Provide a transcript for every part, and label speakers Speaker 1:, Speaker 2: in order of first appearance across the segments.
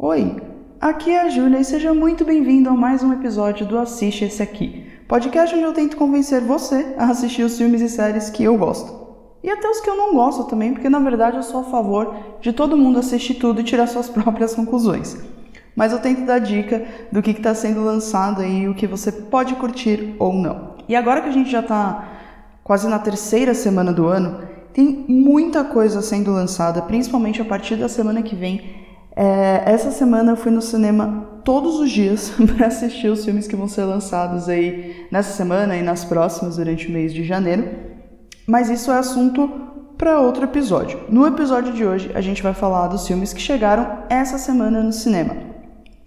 Speaker 1: Oi, aqui é a Júlia e seja muito bem-vindo a mais um episódio do Assiste Esse Aqui, podcast onde eu tento convencer você a assistir os filmes e séries que eu gosto. E até os que eu não gosto também, porque na verdade eu sou a favor de todo mundo assistir tudo e tirar suas próprias conclusões. Mas eu tento dar dica do que está sendo lançado e o que você pode curtir ou não. E agora que a gente já está quase na terceira semana do ano, tem muita coisa sendo lançada, principalmente a partir da semana que vem. É, essa semana eu fui no cinema todos os dias para assistir os filmes que vão ser lançados aí nessa semana e nas próximas durante o mês de janeiro. Mas isso é assunto para outro episódio. No episódio de hoje a gente vai falar dos filmes que chegaram essa semana no cinema.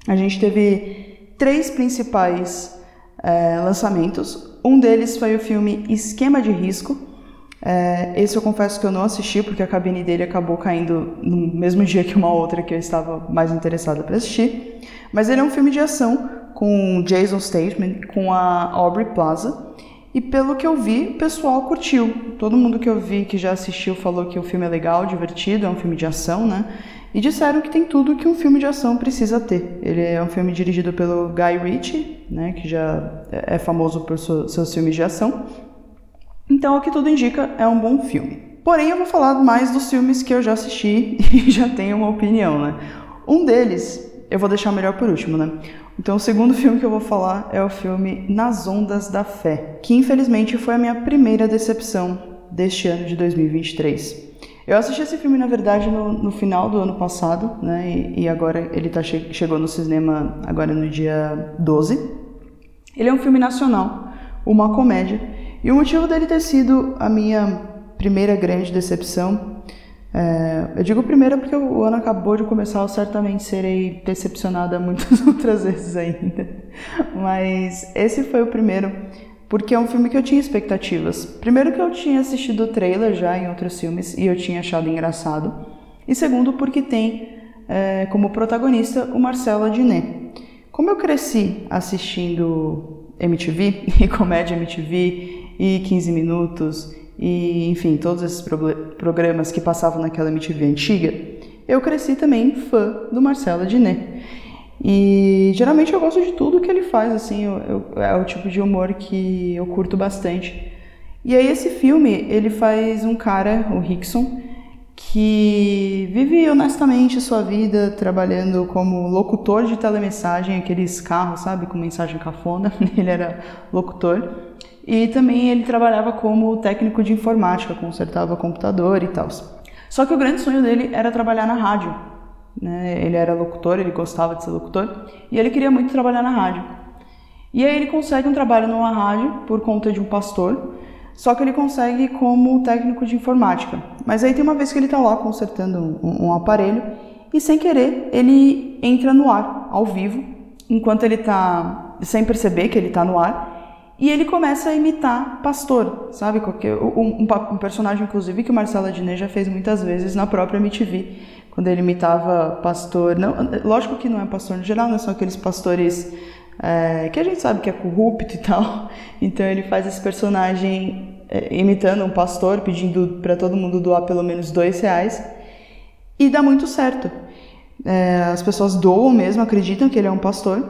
Speaker 1: A gente teve três principais é, lançamentos. Um deles foi o filme Esquema de Risco. É, esse eu confesso que eu não assisti porque a cabine dele acabou caindo no mesmo dia que uma outra que eu estava mais interessada para assistir. Mas ele é um filme de ação com Jason Statham, com a Aubrey Plaza. E pelo que eu vi, o pessoal curtiu. Todo mundo que eu vi que já assistiu falou que o filme é legal, divertido, é um filme de ação, né? E disseram que tem tudo que um filme de ação precisa ter. Ele é um filme dirigido pelo Guy Ritchie, né, que já é famoso por seus filmes de ação. Então, o que tudo indica, é um bom filme. Porém, eu vou falar mais dos filmes que eu já assisti e já tenho uma opinião, né? Um deles, eu vou deixar melhor por último, né? Então, o segundo filme que eu vou falar é o filme Nas Ondas da Fé, que infelizmente foi a minha primeira decepção deste ano de 2023. Eu assisti esse filme, na verdade, no, no final do ano passado, né? E, e agora ele tá che chegou no cinema agora no dia 12. Ele é um filme nacional, uma comédia. E o motivo dele ter sido a minha primeira grande decepção. É, eu digo primeira porque o ano acabou de começar, eu certamente serei decepcionada muitas outras vezes ainda. Mas esse foi o primeiro porque é um filme que eu tinha expectativas. Primeiro que eu tinha assistido o trailer já em outros filmes e eu tinha achado engraçado. E segundo porque tem é, como protagonista o Marcelo Adnet. Como eu cresci assistindo MTV e comédia MTV e 15 minutos e enfim todos esses programas que passavam naquela MTV antiga, eu cresci também fã do Marcelo Adnet. E geralmente eu gosto de tudo que ele faz, assim, eu, eu, é o tipo de humor que eu curto bastante. E aí esse filme, ele faz um cara, o Rickson, que vive honestamente sua vida trabalhando como locutor de telemessagem, aqueles carros, sabe, com mensagem cafona, ele era locutor. E também ele trabalhava como técnico de informática, consertava computador e tal. Só que o grande sonho dele era trabalhar na rádio. Né? Ele era locutor, ele gostava de ser locutor e ele queria muito trabalhar na rádio. E aí ele consegue um trabalho numa rádio por conta de um pastor, só que ele consegue como técnico de informática. Mas aí tem uma vez que ele está lá consertando um, um, aparelho e sem querer ele entra no ar, ao vivo, enquanto ele está sem perceber que ele está no ar. E ele começa a imitar pastor, sabe? Um, um, personagem, inclusive, que o Marcelo Adnet já fez muitas vezes na própria MTV quando ele imitava pastor. Não, lógico que não é pastor no geral, né? São aqueles pastores é, que a gente sabe que é corrupto e tal. Então ele faz esse personagem é, imitando um pastor, pedindo para todo mundo doar pelo menos dois reais. E dá muito certo. É, as pessoas doam mesmo, acreditam que ele é um pastor.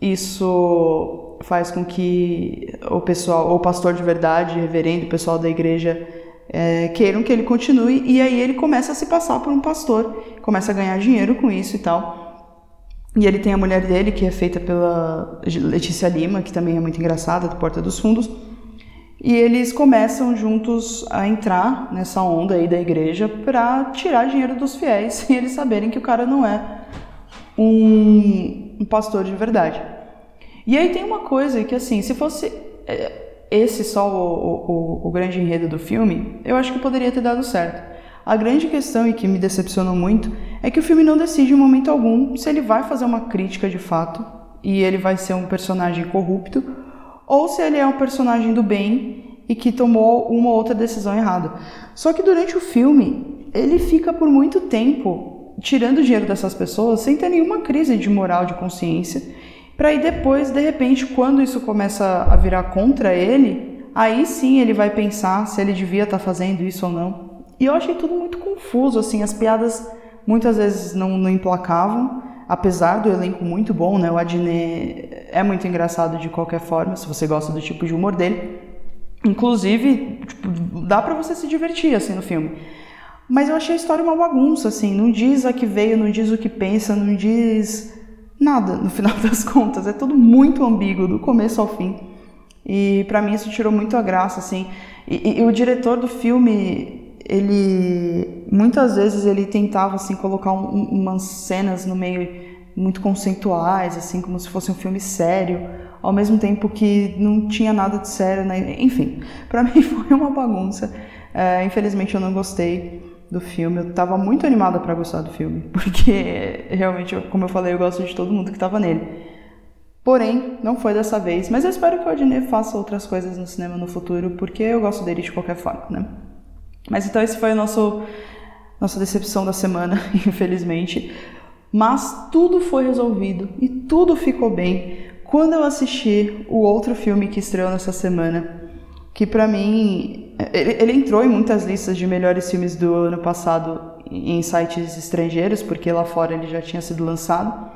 Speaker 1: Isso faz com que o pessoal, o pastor de verdade, reverendo, o pessoal da igreja é, queiram que ele continue, e aí ele começa a se passar por um pastor, começa a ganhar dinheiro com isso e tal. E ele tem a mulher dele, que é feita pela Letícia Lima, que também é muito engraçada, do Porta dos Fundos. E eles começam juntos a entrar nessa onda aí da igreja para tirar dinheiro dos fiéis e eles saberem que o cara não é um, um pastor de verdade. E aí tem uma coisa que, assim, se fosse. É, esse só o, o, o grande enredo do filme, eu acho que poderia ter dado certo. A grande questão, e que me decepcionou muito, é que o filme não decide em momento algum se ele vai fazer uma crítica de fato e ele vai ser um personagem corrupto, ou se ele é um personagem do bem e que tomou uma ou outra decisão errada. Só que durante o filme, ele fica por muito tempo tirando dinheiro dessas pessoas sem ter nenhuma crise de moral, de consciência para aí depois, de repente, quando isso começa a virar contra ele, aí sim ele vai pensar se ele devia estar tá fazendo isso ou não. E eu achei tudo muito confuso, assim, as piadas muitas vezes não, não emplacavam, apesar do elenco muito bom, né? O Adnet é muito engraçado de qualquer forma, se você gosta do tipo de humor dele. Inclusive, tipo, dá para você se divertir assim no filme. Mas eu achei a história uma bagunça, assim, não diz a que veio, não diz o que pensa, não diz nada no final das contas. É tudo muito ambíguo, do começo ao fim. E para mim isso tirou muito a graça, assim. E, e, o diretor do filme, ele muitas vezes ele tentava assim colocar um, umas cenas no meio muito conceituais, assim como se fosse um filme sério, ao mesmo tempo que não tinha nada de sério, né? Enfim, para mim foi uma bagunça. É, infelizmente eu não gostei do filme. Eu estava muito animada para gostar do filme, porque realmente, como eu falei, eu gosto de todo mundo que estava nele. Porém, não foi dessa vez, mas eu espero que o Adnet faça outras coisas no cinema no futuro, porque eu gosto dele de qualquer forma, né? Mas então esse foi o nosso nossa decepção da semana, infelizmente. Mas tudo foi resolvido e tudo ficou bem quando eu assisti o outro filme que estreou nessa semana, que para mim ele, ele, entrou em muitas listas de melhores filmes do ano passado em sites estrangeiros, porque lá fora ele já tinha sido lançado.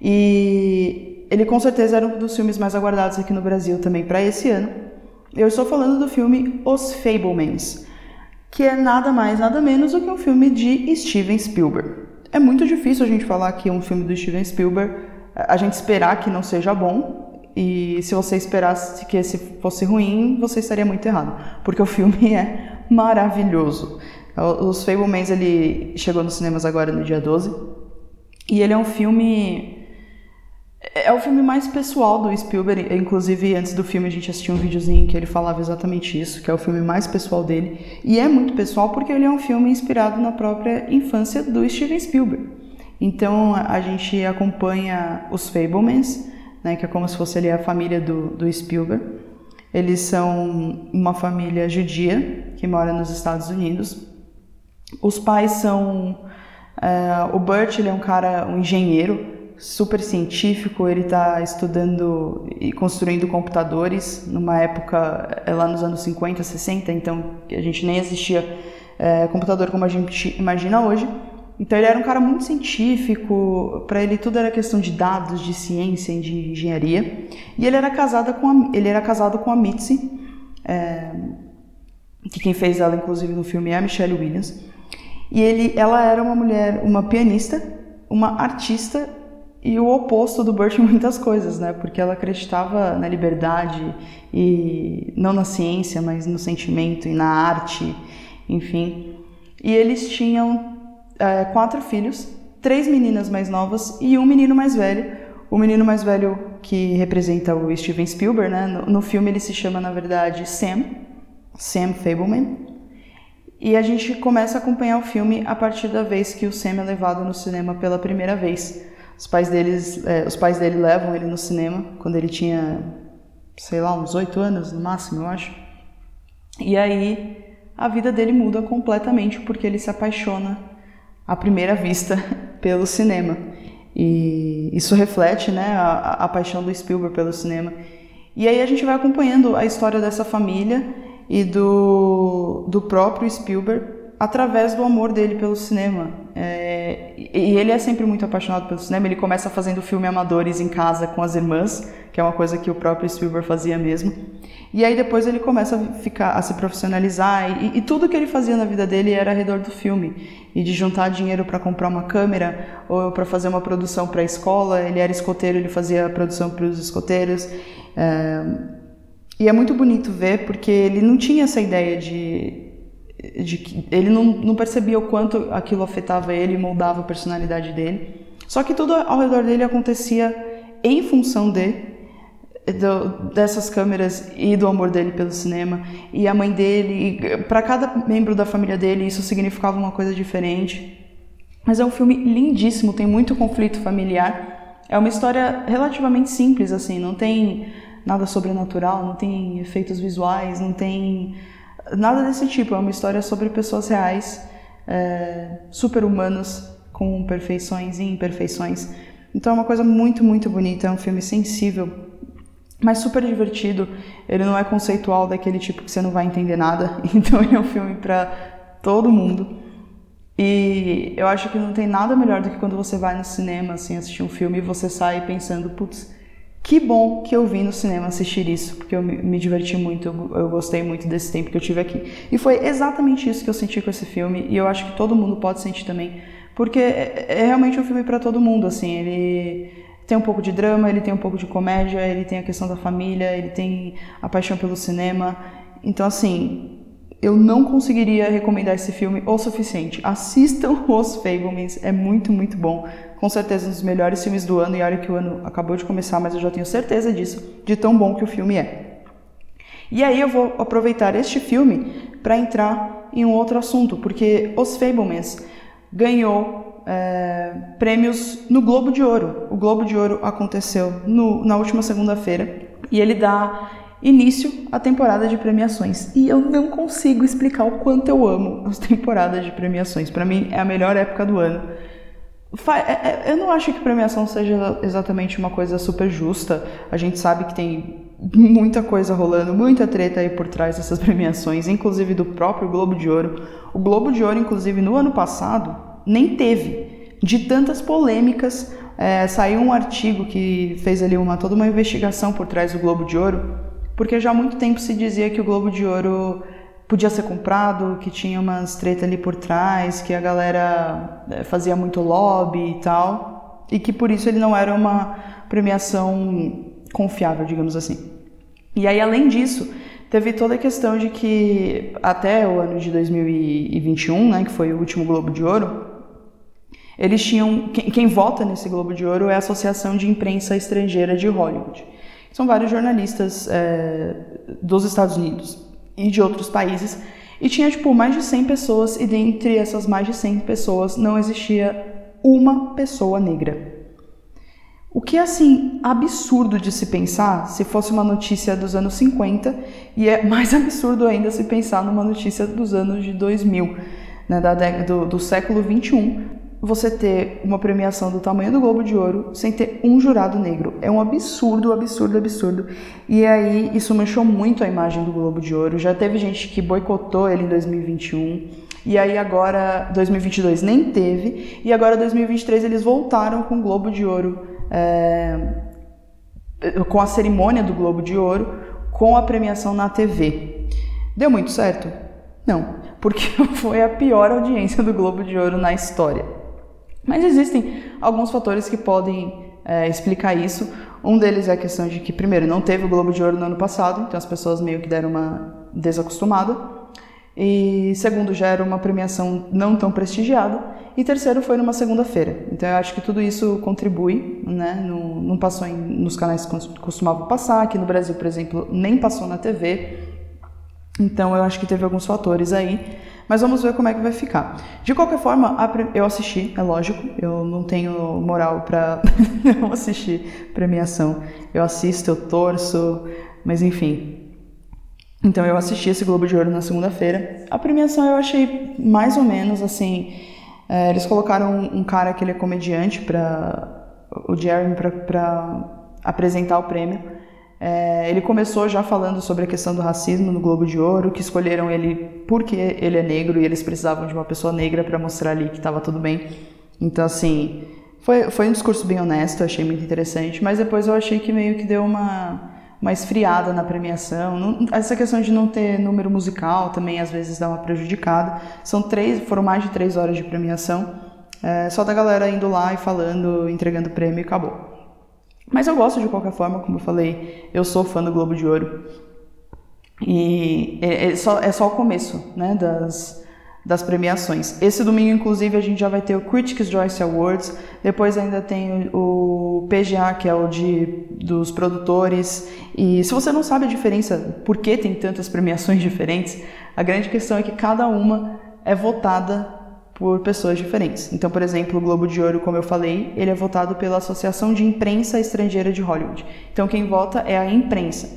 Speaker 1: E ele com certeza era um dos filmes mais aguardados aqui no Brasil também para esse ano. Eu estou falando do filme Os Fablemans, que é nada mais, nada menos do que um filme de Steven Spielberg. É muito difícil a gente falar que um filme do Steven Spielberg, a gente esperar que não seja bom, e se você esperasse que esse fosse ruim, você estaria muito errado, porque o filme é maravilhoso. Os Fablemans ele chegou nos cinemas agora no dia 12, e ele é um filme é o filme mais pessoal do Spielberg, inclusive antes do filme a gente assistiu um videozinho que ele falava exatamente isso, que é o filme mais pessoal dele, e é muito pessoal porque ele é um filme inspirado na própria infância do Steven Spielberg. Então a gente acompanha os Fablemans, né, que é como se fosse ali a família do, do Spielberg. Eles são uma família judia que mora nos Estados Unidos. Os pais são uh, o Burt, ele é um cara, um engenheiro super científico. Ele está estudando e construindo computadores numa época é lá nos anos 50, 60, então a gente nem existia uh, computador como a gente imagina hoje. Então ele era um cara muito científico, para ele tudo era questão de dados, de ciência, de engenharia. E ele era casado com a, ele era casado com a Mitzi, é, que quem fez ela inclusive no filme é a Michelle Williams. E ele, ela era uma mulher, uma pianista, uma artista e o oposto do Burt em muitas coisas, né? Porque ela acreditava na liberdade e não na ciência, mas no sentimento e na arte, enfim. E eles tinham é, quatro filhos, três meninas mais novas e um menino mais velho. O menino mais velho que representa o Steven Spielberg, né? No, no filme ele se chama, na verdade, Sam, Sam Fableman. E a gente começa a acompanhar o filme a partir da vez que o Sam é levado no cinema pela primeira vez. Os pais, deles, é, os pais dele levam ele no cinema quando ele tinha, sei lá, uns oito anos no máximo, eu acho. E aí a vida dele muda completamente porque ele se apaixona à primeira vista pelo cinema. E isso reflete né, a, a paixão do Spielberg pelo cinema. E aí a gente vai acompanhando a história dessa família e do, do próprio Spielberg através do amor dele pelo cinema. É, e ele é sempre muito apaixonado pelo cinema. Ele começa fazendo filme amadores em casa com as irmãs, que é uma coisa que o próprio Spielberg fazia mesmo. E aí depois ele começa a ficar a se profissionalizar e, e tudo que ele fazia na vida dele era ao redor do filme e de juntar dinheiro para comprar uma câmera ou para fazer uma produção para a escola. Ele era escoteiro, ele fazia produção para os escoteiros. É, e é muito bonito ver porque ele não tinha essa ideia de, de que ele não, não percebia o quanto aquilo afetava ele e moldava a personalidade dele. Só que tudo ao redor dele acontecia em função de do, dessas câmeras e do amor dele pelo cinema. E a mãe dele para cada membro da família dele isso significava uma coisa diferente. Mas é um filme lindíssimo tem muito conflito familiar. É uma história relativamente simples assim não tem nada sobrenatural não tem efeitos visuais não tem nada desse tipo é uma história sobre pessoas reais é, super humanas com perfeições e imperfeições então é uma coisa muito muito bonita é um filme sensível mas super divertido. Ele não é conceitual daquele tipo que você não vai entender nada, então ele é um filme para todo mundo. E eu acho que não tem nada melhor do que quando você vai no cinema, assim, assistir um filme e você sai pensando, putz, que bom que eu vim no cinema assistir isso, porque eu me, diverti muito, eu, gostei muito desse tempo que eu tive aqui. E foi exatamente isso que eu senti com esse filme, e eu acho que todo mundo pode sentir também, porque é, é realmente um filme para todo mundo, assim, ele tem um pouco de drama, ele tem um pouco de comédia, ele tem a questão da família, ele tem a paixão pelo cinema. Então, assim, eu não conseguiria recomendar esse filme o suficiente. Assistam Os Fablemans, é muito, muito bom. Com certeza um dos melhores filmes do ano, e olha que o ano acabou de começar, mas eu já tenho certeza disso, de tão bom que o filme é. E aí eu vou aproveitar este filme para entrar em um outro assunto, porque Os Fablemans ganhou é, prêmios no Globo de Ouro. O Globo de Ouro aconteceu no, na última segunda-feira e ele dá início à temporada de premiações. E eu não consigo explicar o quanto eu amo as temporadas de premiações. Para mim é a melhor época do ano. É, é, eu não acho que premiação seja exatamente uma coisa super justa. A gente sabe que tem muita coisa rolando, muita treta aí por trás dessas premiações, inclusive do próprio Globo de Ouro. O Globo de Ouro, inclusive, no ano passado, nem teve. De tantas polêmicas, é, saiu um artigo que fez ali uma toda uma investigação por trás do Globo de Ouro porque já há muito tempo se dizia que o Globo de Ouro podia ser comprado, que tinha umas treta ali por trás, que a galera eh, fazia muito lobby e tal, e que por isso ele não era uma premiação confiável, digamos assim. E aí, além disso, teve toda a questão de que até o ano de 2021, né, que foi o último Globo de Ouro, eles tinham quem, quem vota nesse Globo de Ouro é a Associação de Imprensa Estrangeira de Hollywood. São vários jornalistas é, dos Estados Unidos e de outros países. E tinha, tipo, mais de 100 pessoas, e dentre essas mais de 100 pessoas não existia uma pessoa negra. O que é, assim, absurdo de se pensar se fosse uma notícia dos anos 50, e é mais absurdo ainda se pensar numa notícia dos anos de 2000, né, da, do, do século 21, você ter uma premiação do tamanho do Globo de Ouro sem ter um jurado negro. É um absurdo, absurdo, absurdo. E aí isso manchou muito a imagem do Globo de Ouro. Já teve gente que boicotou ele em 2021. E aí agora 2022 nem teve. E agora 2023 eles voltaram com o Globo de Ouro, é, com a cerimônia do Globo de Ouro, com a premiação na TV. Deu muito certo? Não, porque foi a pior audiência do Globo de Ouro na história. Mas existem alguns fatores que podem é, explicar isso. Um deles é a questão de que, primeiro, não teve o Globo de Ouro no ano passado, então as pessoas meio que deram uma desacostumada. E segundo, já era uma premiação não tão prestigiada. E terceiro, foi numa segunda-feira. Então eu acho que tudo isso contribui, né? Não, não passou em, nos canais que costumava passar. Aqui no Brasil, por exemplo, nem passou na TV. Então eu acho que teve alguns fatores aí. Mas vamos ver como é que vai ficar. De qualquer forma, eu assisti, é lógico, eu não tenho moral para não assistir premiação. Eu assisto, eu torço, mas enfim. Então eu assisti esse Globo de Ouro na segunda-feira. A premiação eu achei mais ou menos assim. É, eles colocaram um, cara que ele é comediante para o Jeremy para apresentar o prêmio. É, ele começou já falando sobre a questão do racismo no Globo de Ouro, que escolheram ele porque ele é negro e eles precisavam de uma pessoa negra para mostrar ali que estava tudo bem. Então, assim, foi, foi um discurso bem honesto, achei muito interessante, mas depois eu achei que meio que deu uma, uma esfriada na premiação. Não, essa questão de não ter número musical também às vezes dá uma prejudicada. São três, foram mais de três horas de premiação, é, só da galera indo lá e falando, entregando prêmio e acabou. Mas eu gosto de qualquer forma, como eu falei, eu sou fã do Globo de Ouro. E é, é, só, é só o começo né, das, das premiações. Esse domingo, inclusive, a gente já vai ter o Critics' Choice Awards, depois ainda tem o PGA, que é o de, dos produtores. E se você não sabe a diferença, por que tem tantas premiações diferentes, a grande questão é que cada uma é votada por pessoas diferentes. Então, por exemplo, o Globo de Ouro, como eu falei, ele é votado pela Associação de Imprensa Estrangeira de Hollywood. Então, quem vota é a imprensa.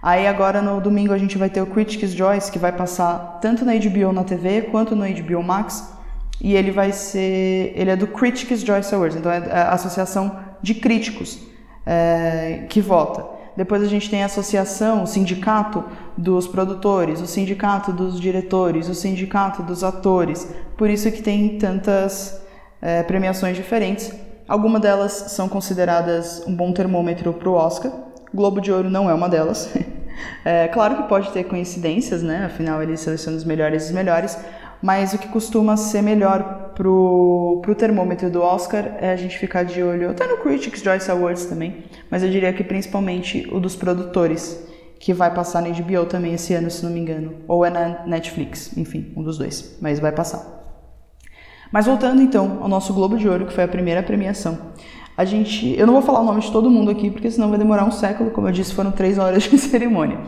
Speaker 1: Aí agora no domingo a gente vai ter o Critics' Choice, que vai passar tanto na HBO na TV quanto no HBO Max. E ele vai ser, ele é do Critics' Choice Awards, então é a associação de críticos é, que vota. depois a gente tem a associação, o sindicato dos produtores, o sindicato dos diretores, o sindicato dos atores. Por isso que tem tantas é, premiações diferentes. Algumas delas são consideradas um bom termômetro para o Oscar. Globo de Ouro não é uma delas. É, claro que pode ter coincidências, né? Afinal, eles selecionam os melhores dos melhores. Mas o que costuma ser melhor pro, pro termômetro do Oscar é a gente ficar de olho, até no Critics' Choice Awards também, mas eu diria que principalmente o dos produtores, que vai passar na HBO também esse ano, se não me engano. Ou é na Netflix, enfim, um dos dois, mas vai passar. Mas voltando então ao nosso Globo de Ouro, que foi a primeira premiação. A gente, eu não vou falar o nome de todo mundo aqui, porque senão vai demorar um século, como eu disse, foram três horas de cerimônia.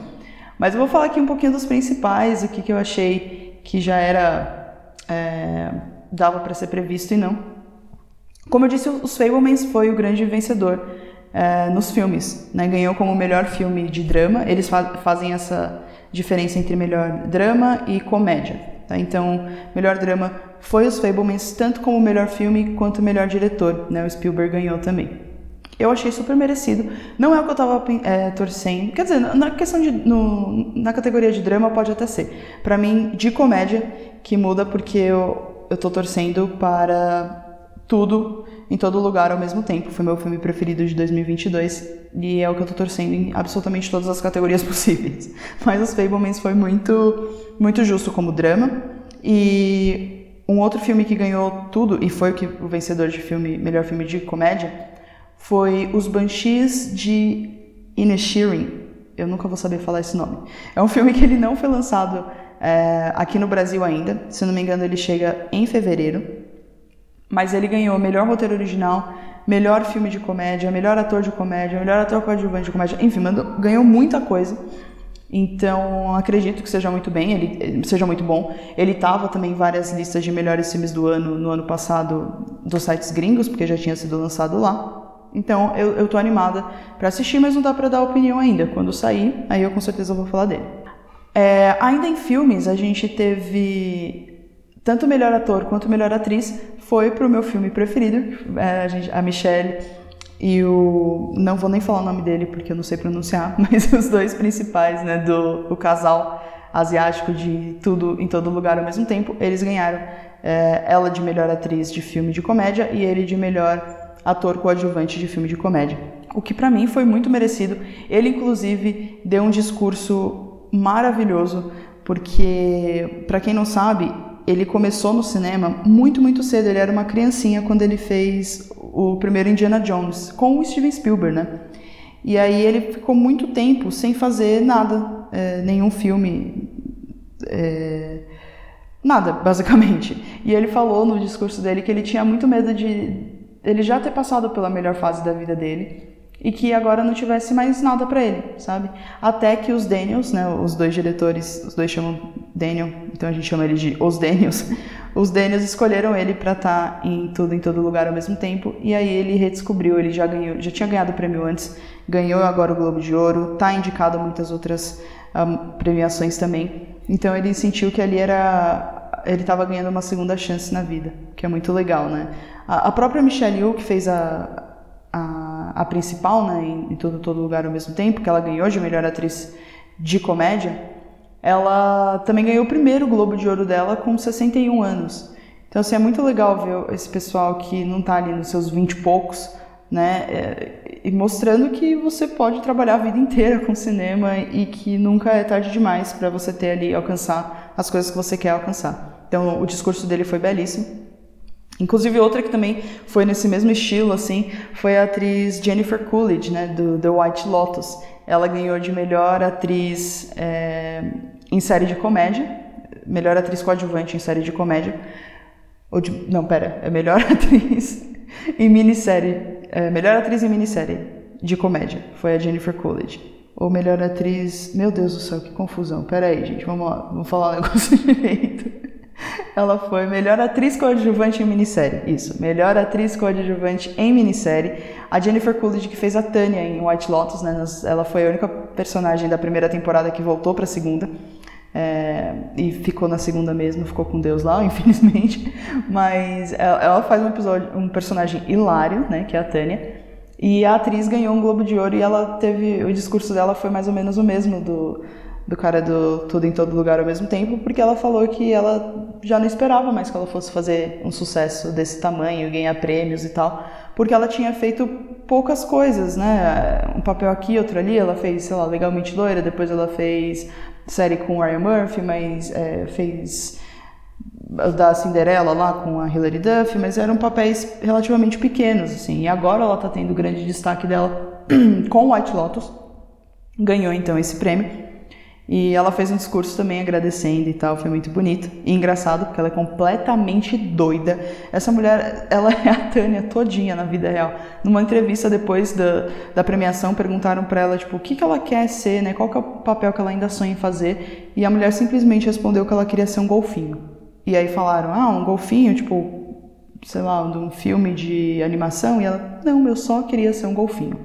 Speaker 1: Mas eu vou falar aqui um pouquinho dos principais, o que, que eu achei que já era é, dava para ser previsto e não. Como eu disse, os Fablemans foi o grande vencedor é, nos filmes, né? Ganhou como melhor filme de drama. Eles fa fazem essa diferença entre melhor drama e comédia. Tá? Então, melhor drama foi os Fablemans, tanto como melhor filme quanto melhor diretor. Né? O Spielberg ganhou também. Eu achei super merecido. Não é o que eu tava é, torcendo. Quer dizer, na questão de. No, na categoria de drama pode até ser. Para mim, de comédia, que muda porque eu, eu tô torcendo para tudo em todo lugar ao mesmo tempo. Foi meu filme preferido de 2022 e é o que eu tô torcendo em absolutamente todas as categorias possíveis. Mas Os Fablemans foi muito, muito justo como drama. E um outro filme que ganhou tudo e foi o, que, o vencedor de filme, melhor filme de comédia foi Os Banshees de Inisherin. Eu nunca vou saber falar esse nome. É um filme que ele não foi lançado é, aqui no Brasil ainda. Se não me engano, ele chega em fevereiro mas ele ganhou melhor roteiro original, melhor filme de comédia, melhor ator de comédia, melhor ator coadjuvante de comédia, enfim, ganhou muita coisa. Então, acredito que seja muito bem, ele seja muito bom. Ele estava também em várias listas de melhores filmes do ano no ano passado dos sites gringos, porque já tinha sido lançado lá. Então, eu, eu tô animada para assistir, mas não dá para dar opinião ainda. Quando sair, aí eu com certeza vou falar dele. É, ainda em filmes, a gente teve tanto melhor ator quanto melhor atriz foi pro meu filme preferido, é, a, gente, a Michelle e o. Não vou nem falar o nome dele porque eu não sei pronunciar, mas os dois principais, né, do o casal asiático de tudo em todo lugar ao mesmo tempo, eles ganharam. É, ela de melhor atriz de filme de comédia e ele de melhor ator coadjuvante de filme de comédia. O que para mim foi muito merecido. Ele, inclusive, deu um discurso maravilhoso, porque, para quem não sabe, ele começou no cinema muito, muito cedo. Ele era uma criancinha quando ele fez o primeiro Indiana Jones, com o Steven Spielberg, né? E aí ele ficou muito tempo sem fazer nada, é, nenhum filme, é, nada, basicamente. E ele falou no discurso dele que ele tinha muito medo de ele já ter passado pela melhor fase da vida dele e que agora não tivesse mais nada para ele, sabe? Até que os Daniels, né, os dois diretores, os dois chamam Daniel, então a gente chama ele de os Daniels. Os Daniels escolheram ele para estar tá em tudo em todo lugar ao mesmo tempo e aí ele redescobriu, ele já ganhou, já tinha ganhado o prêmio antes, ganhou agora o Globo de Ouro, tá indicado a muitas outras um, premiações também. Então ele sentiu que ali era ele estava ganhando uma segunda chance na vida, que é muito legal, né? A, a própria Michelle Yeoh que fez a a, a principal, né, em, em todo, todo lugar ao mesmo tempo, que ela ganhou de melhor atriz de comédia, ela também ganhou o primeiro Globo de Ouro dela com 61 anos. Então, assim, é muito legal ver esse pessoal que não está ali nos seus 20 e poucos, né, é, e mostrando que você pode trabalhar a vida inteira com cinema e que nunca é tarde demais para você ter ali, alcançar as coisas que você quer alcançar. Então, o discurso dele foi belíssimo. Inclusive outra que também foi nesse mesmo estilo, assim, foi a atriz Jennifer Coolidge, né, do The White Lotus. Ela ganhou de melhor atriz é, em série de comédia, melhor atriz coadjuvante em série de comédia. Ou de, não, pera, é melhor atriz em minissérie, é, melhor atriz em minissérie de comédia, foi a Jennifer Coolidge. Ou melhor atriz, meu Deus do céu, que confusão. Pera aí, gente, vamos lá, vamos falar o negócio direito. Ela foi melhor atriz coadjuvante em minissérie. Isso, melhor atriz coadjuvante em minissérie. A Jennifer Coolidge, que fez a Tânia em White Lotus, né? Ela foi a única personagem da primeira temporada que voltou para a segunda. É, e ficou na segunda mesmo, ficou com Deus lá, infelizmente. Mas ela, faz um episódio, um personagem hilário, né? Que é a Tânia. E a atriz ganhou um Globo de Ouro e ela teve. O discurso dela foi mais ou menos o mesmo do, do cara do Tudo em Todo Lugar ao mesmo tempo, porque ela falou que ela já não esperava mais que ela fosse fazer um sucesso desse tamanho, ganhar prêmios e tal, porque ela tinha feito poucas coisas, né? Um papel aqui, outro ali. Ela fez, sei lá, Legalmente Loira, depois ela fez série com o Ryan Murphy, mas é, fez da Cinderela lá com a Hilary Duff, mas eram papéis relativamente pequenos, assim. E agora ela está tendo grande destaque dela com White Lotus. Ganhou então esse prêmio. E ela fez um discurso também agradecendo e tal, foi muito bonito. E engraçado, porque ela é completamente doida. Essa mulher, ela é a Tânia todinha na vida real. Numa entrevista depois da, da premiação, perguntaram para ela, tipo, o que, que ela quer ser, né? Qual que é o papel que ela ainda sonha em fazer? E a mulher simplesmente respondeu que ela queria ser um golfinho. E aí falaram, ah, um golfinho, tipo, sei lá, de um filme de animação. E ela, não, eu só queria ser um golfinho.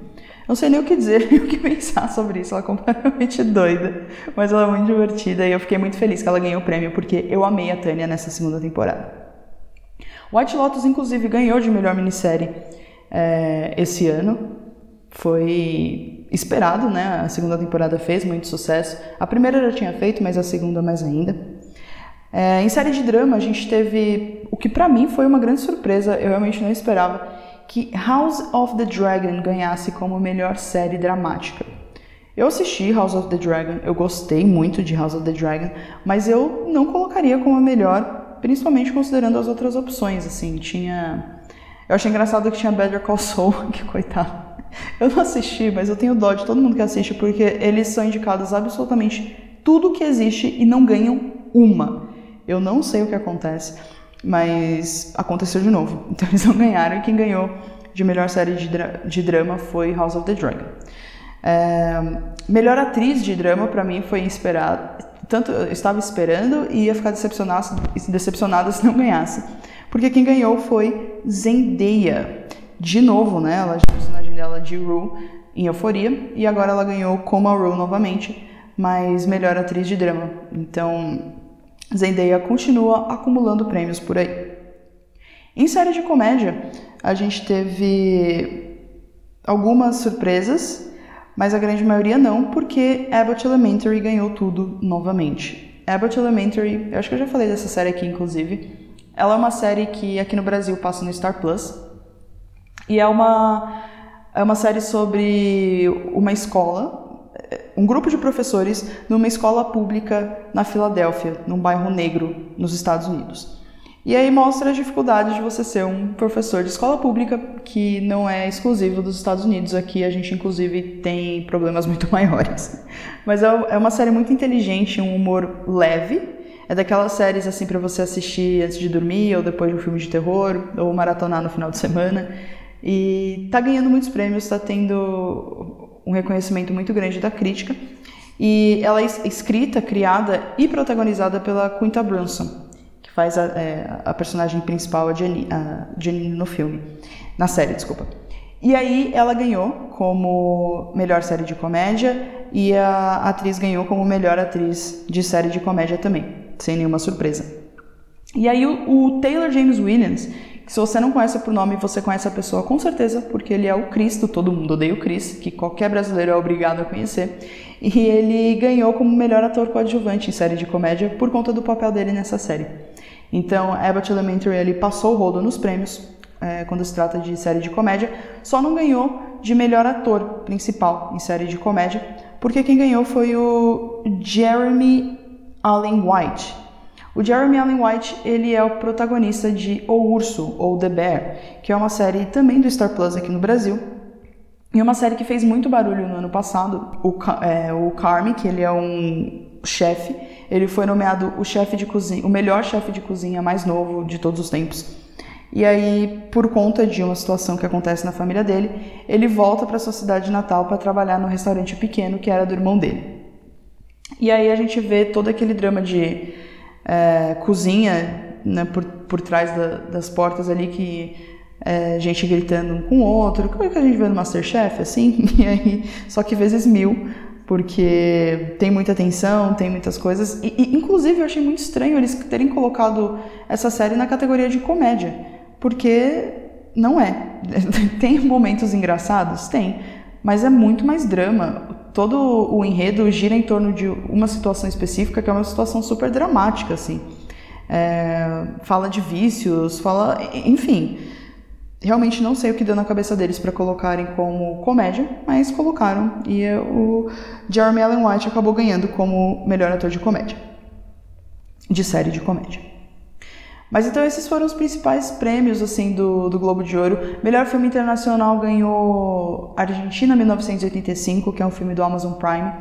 Speaker 1: Não sei nem o que dizer nem o que pensar sobre isso. Ela é completamente doida, mas ela é muito divertida e eu fiquei muito feliz que ela ganhou o prêmio porque eu amei a Tânia nessa segunda temporada. White Lotus, inclusive, ganhou de melhor minissérie é, esse ano. Foi esperado, né? A segunda temporada fez muito sucesso. A primeira já tinha feito, mas a segunda mais ainda. É, em série de drama, a gente teve o que para mim foi uma grande surpresa, eu realmente não esperava, que House of the Dragon ganhasse como melhor série dramática. Eu assisti House of the Dragon, eu gostei muito de House of the Dragon, mas eu não colocaria como a melhor, principalmente considerando as outras opções, assim, tinha... Eu achei engraçado que tinha Better Call Saul, que coitado. Eu não assisti, mas eu tenho dó de todo mundo que assiste, porque eles são indicados absolutamente tudo que existe e não ganham uma. Eu não sei o que acontece, mas aconteceu de novo. Então eles não ganharam e quem ganhou de melhor série de, dra de drama foi House of the Dragon. É, melhor atriz de drama para mim foi esperado. Tanto eu estava esperando e ia ficar decepcionada se não ganhasse. Porque quem ganhou foi Zendaya. De novo, né? Ela já personagem dela de Rue em Euforia e agora ela ganhou como a Rue novamente, mas melhor atriz de drama. Então, Zendaya continua acumulando prêmios por aí. Em série de comédia, a gente teve algumas surpresas, mas a grande maioria não, porque Abbott Elementary ganhou tudo novamente. Abbott Elementary, eu acho que eu já falei dessa série aqui, inclusive. Ela é uma série que aqui no Brasil passa no Star Plus. E é uma, é uma série sobre uma escola um grupo de professores numa escola pública na Filadélfia, num bairro negro, nos Estados Unidos. E aí mostra a dificuldade de você ser um professor de escola pública, que não é exclusivo dos Estados Unidos. Aqui a gente, inclusive, tem problemas muito maiores. Mas é, é uma série muito inteligente, um humor leve. É daquelas séries assim para você assistir antes de dormir, ou depois de um filme de terror, ou maratonar no final de semana. E tá ganhando muitos prêmios, tá tendo um reconhecimento muito grande da crítica. E ela é escrita, criada e protagonizada pela Quinta Brunson, que faz a, é, a personagem principal, a Janine, a no filme, na série, desculpa. E aí ela ganhou como melhor série de comédia e a atriz ganhou como melhor atriz de série de comédia também, sem nenhuma surpresa. E aí o, o Taylor James Williams, se você não conhece por nome, você conhece a pessoa com certeza, porque ele é o Cristo, todo mundo odeia o Chris, que qualquer brasileiro é obrigado a conhecer. E ele ganhou como melhor ator coadjuvante em série de comédia por conta do papel dele nessa série. Então, Abbott Elementary ele passou o rodo nos prêmios é, quando se trata de série de comédia, só não ganhou de melhor ator principal em série de comédia, porque quem ganhou foi o Jeremy Allen White, o Jeremy Allen White, ele é o protagonista de O Urso, ou The Bear, que é uma série também do Star Plus aqui no Brasil. E uma série que fez muito barulho no ano passado, o, é, o Carme, que ele é um chefe, ele foi nomeado o chefe de cozinha, o melhor chefe de cozinha mais novo de todos os tempos. E aí, por conta de uma situação que acontece na família dele, ele volta para sua cidade natal para trabalhar no restaurante pequeno que era do irmão dele. E aí a gente vê todo aquele drama de é, cozinha né, por, por trás da, das portas ali que é, gente gritando um com o outro, como é que a gente vê no Masterchef, assim, e aí, só que vezes mil, porque tem muita tensão, tem muitas coisas, e, e inclusive eu achei muito estranho eles terem colocado essa série na categoria de comédia, porque não é. tem momentos engraçados? Tem. Mas é muito mais drama. Todo o enredo gira em torno de uma situação específica que é uma situação super dramática, assim. É, fala de vícios, fala. Enfim. Realmente não sei o que deu na cabeça deles para colocarem como comédia, mas colocaram. E o Jeremy Allen White acabou ganhando como melhor ator de comédia. De série de comédia. Mas então esses foram os principais prêmios assim do, do Globo de Ouro. Melhor filme internacional ganhou Argentina 1985, que é um filme do Amazon Prime.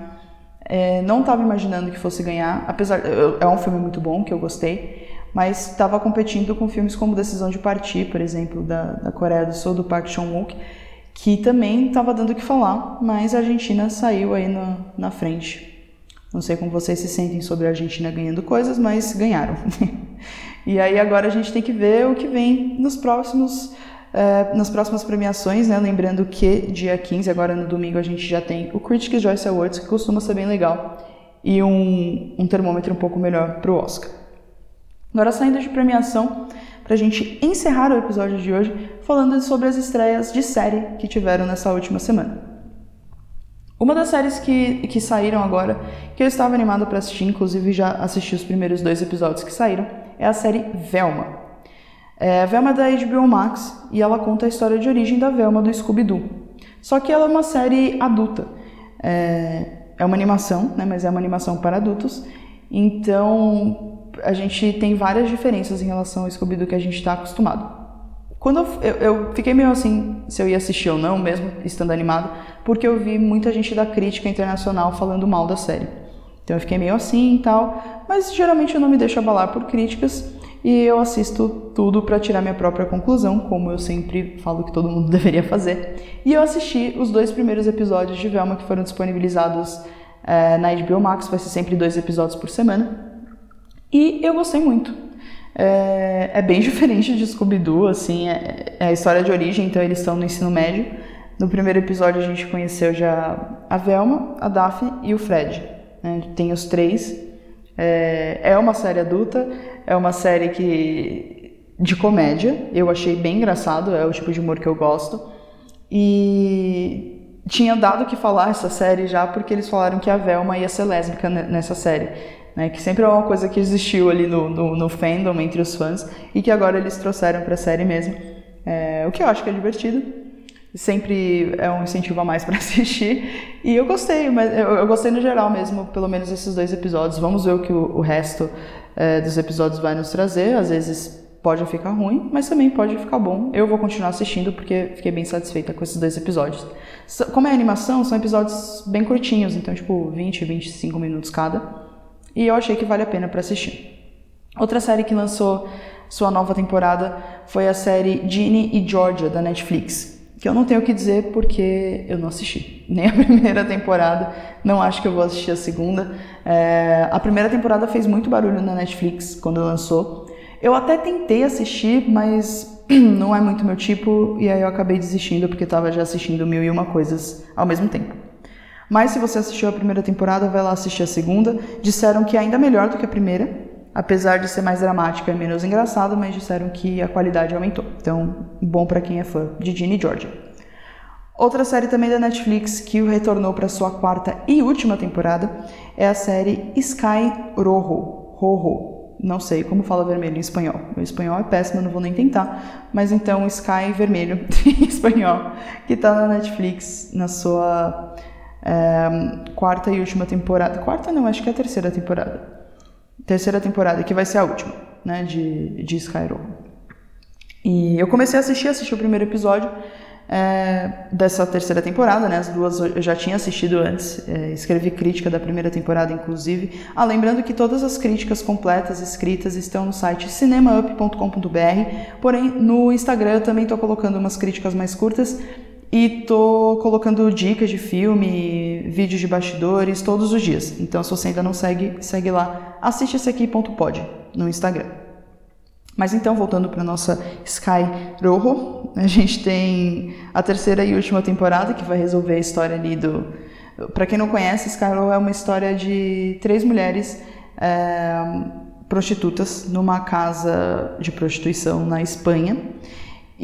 Speaker 1: É, não estava imaginando que fosse ganhar, apesar é um filme muito bom que eu gostei, mas estava competindo com filmes como Decisão de Partir, por exemplo, da, da Coreia do Sul, do Park Chan-wook, que também estava dando o que falar, mas a Argentina saiu aí na, na frente. Não sei como vocês se sentem sobre a Argentina ganhando coisas, mas ganharam. E aí agora a gente tem que ver o que vem nos próximos, uh, nas próximas premiações, né? Lembrando que dia 15, agora no domingo, a gente já tem o Critics' Choice Awards, que costuma ser bem legal, e um, um termômetro um pouco melhor para o Oscar. Agora saindo de premiação, para a gente encerrar o episódio de hoje, falando sobre as estreias de série que tiveram nessa última semana. Uma das séries que, que saíram agora, que eu estava animado para assistir, inclusive já assisti os primeiros dois episódios que saíram, é a série Velma. É, Velma é da HBO Max e ela conta a história de origem da Velma do Scooby-Doo. Só que ela é uma série adulta. É, é uma animação, né, mas é uma animação para adultos. Então a gente tem várias diferenças em relação ao Scooby-Doo que a gente está acostumado. Quando eu, eu, eu, fiquei meio assim se eu ia assistir ou não, mesmo estando animado, porque eu vi muita gente da crítica internacional falando mal da série. Então eu fiquei meio assim e tal, mas geralmente eu não me deixo abalar por críticas e eu assisto tudo para tirar minha própria conclusão, como eu sempre falo que todo mundo deveria fazer. E eu assisti os dois primeiros episódios de Velma que foram disponibilizados é, na HBO Max, vai ser sempre dois episódios por semana. E eu gostei muito. É, é bem diferente de Scooby-Doo, assim, é, é a história de origem, então eles estão no ensino médio. No primeiro episódio a gente conheceu já a Velma, a Daphne e o Fred. Né? Tem os três. É, é uma série adulta, é uma série que de comédia. Eu achei bem engraçado, é o tipo de humor que eu gosto. E tinha dado que falar essa série já porque eles falaram que a Velma ia ser lésbica nessa série. Né, que sempre é uma coisa que existiu ali no, no, no fandom entre os fãs e que agora eles trouxeram para a série mesmo. É, o que eu acho que é divertido sempre é um incentivo a mais para assistir. E eu gostei, mas eu, gostei no geral mesmo, pelo menos esses dois episódios. Vamos ver o que o, o resto é, dos episódios vai nos trazer. Às vezes pode ficar ruim, mas também pode ficar bom. Eu vou continuar assistindo porque fiquei bem satisfeita com esses dois episódios. Como é animação, são episódios bem curtinhos, então tipo 20, 25 minutos cada. E eu achei que vale a pena para assistir. Outra série que lançou sua nova temporada foi a série Ginny e Georgia da Netflix, que eu não tenho o que dizer porque eu não assisti nem a primeira temporada, não acho que eu vou assistir a segunda. É, a primeira temporada fez muito barulho na Netflix quando lançou. Eu até tentei assistir, mas não é muito meu tipo, e aí eu acabei desistindo porque estava já assistindo mil e uma coisas ao mesmo tempo. Mas se você assistiu a primeira temporada, vai lá assistir a segunda. Disseram que é ainda melhor do que a primeira, apesar de ser mais dramática e menos engraçado, mas disseram que a qualidade aumentou. Então, bom para quem é fã de Ginny Georgia. Outra série também da Netflix que retornou para sua quarta e última temporada é a série Sky Rojo. Rojo. Não sei como fala vermelho em espanhol. Meu espanhol é péssimo, não vou nem tentar. Mas então Sky Vermelho em espanhol, que está na Netflix na sua é, quarta e última temporada. Quarta não, acho que é a terceira temporada terceira temporada, que vai ser a última, né, de, de Skyrim. E eu comecei a assistir, assisti o primeiro episódio é, dessa terceira temporada, né, as duas eu já tinha assistido antes, é, escrevi crítica da primeira temporada, inclusive. Ah, lembrando que todas as críticas completas escritas estão no site cinemaup.com.br, porém no Instagram eu também estou colocando umas críticas mais curtas, e tô colocando dicas de filme, vídeos de bastidores todos os dias. Então, se você ainda não segue, segue lá. Assiste esse aqui.pod no Instagram. Mas então, voltando para nossa Sky Rojo, a gente tem a terceira e última temporada que vai resolver a história ali do. Para quem não conhece, Sky Rojo é uma história de três mulheres é, prostitutas numa casa de prostituição na Espanha.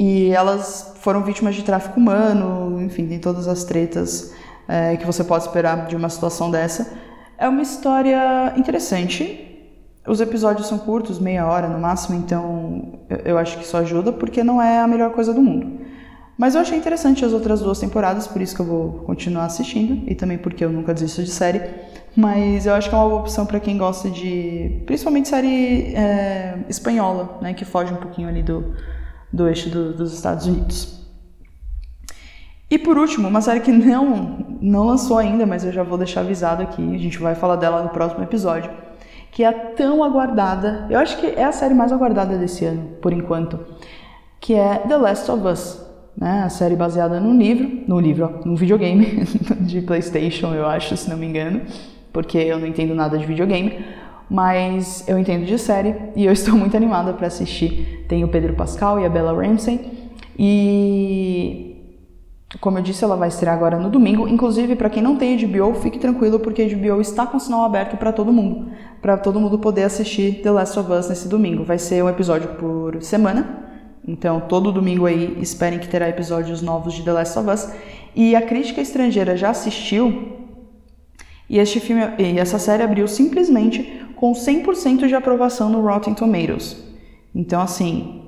Speaker 1: E elas foram vítimas de tráfico humano, enfim, tem todas as tretas é, que você pode esperar de uma situação dessa. É uma história interessante. Os episódios são curtos, meia hora no máximo, então eu acho que isso ajuda, porque não é a melhor coisa do mundo. Mas eu achei interessante as outras duas temporadas, por isso que eu vou continuar assistindo, e também porque eu nunca desisto de série. Mas eu acho que é uma boa opção para quem gosta de. principalmente série é, espanhola, né? Que foge um pouquinho ali do, do eixo do, dos Estados Unidos. E por último, uma série que não, não lançou ainda, mas eu já vou deixar avisado aqui, a gente vai falar dela no próximo episódio, que é tão aguardada, eu acho que é a série mais aguardada desse ano, por enquanto, que é The Last of Us, né? A série baseada num livro, no livro, num videogame de PlayStation, eu acho, se não me engano, porque eu não entendo nada de videogame, mas eu entendo de série e eu estou muito animada para assistir. Tem o Pedro Pascal e a Bella Ramsey e como eu disse, ela vai estrear agora no domingo. Inclusive, para quem não tem HBO, fique tranquilo porque HBO está com sinal aberto para todo mundo, para todo mundo poder assistir The Last of Us nesse domingo. Vai ser um episódio por semana. Então, todo domingo aí, esperem que terá episódios novos de The Last of Us. E a crítica estrangeira já assistiu e este filme e essa série abriu simplesmente com 100% de aprovação no Rotten Tomatoes. Então, assim,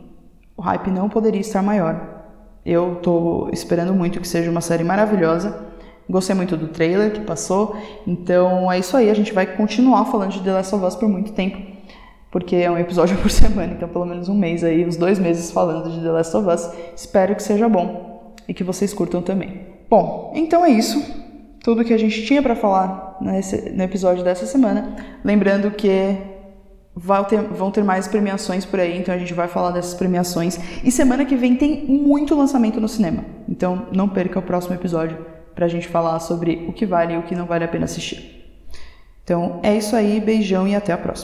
Speaker 1: o hype não poderia estar maior. Eu tô esperando muito que seja uma série maravilhosa. Gostei muito do trailer que passou. Então é isso aí, a gente vai continuar falando de The Last of Us por muito tempo. Porque é um episódio por semana, então pelo menos um mês aí, uns dois meses falando de The Last of Us. Espero que seja bom e que vocês curtam também. Bom, então é isso tudo que a gente tinha para falar nesse, no episódio dessa semana. Lembrando que ter, vão ter mais premiações por aí, então a gente vai falar dessas premiações. E semana que vem tem muito lançamento no cinema. Então não perca o próximo episódio para a gente falar sobre o que vale e o que não vale a pena assistir. Então é isso aí, beijão e até a próxima.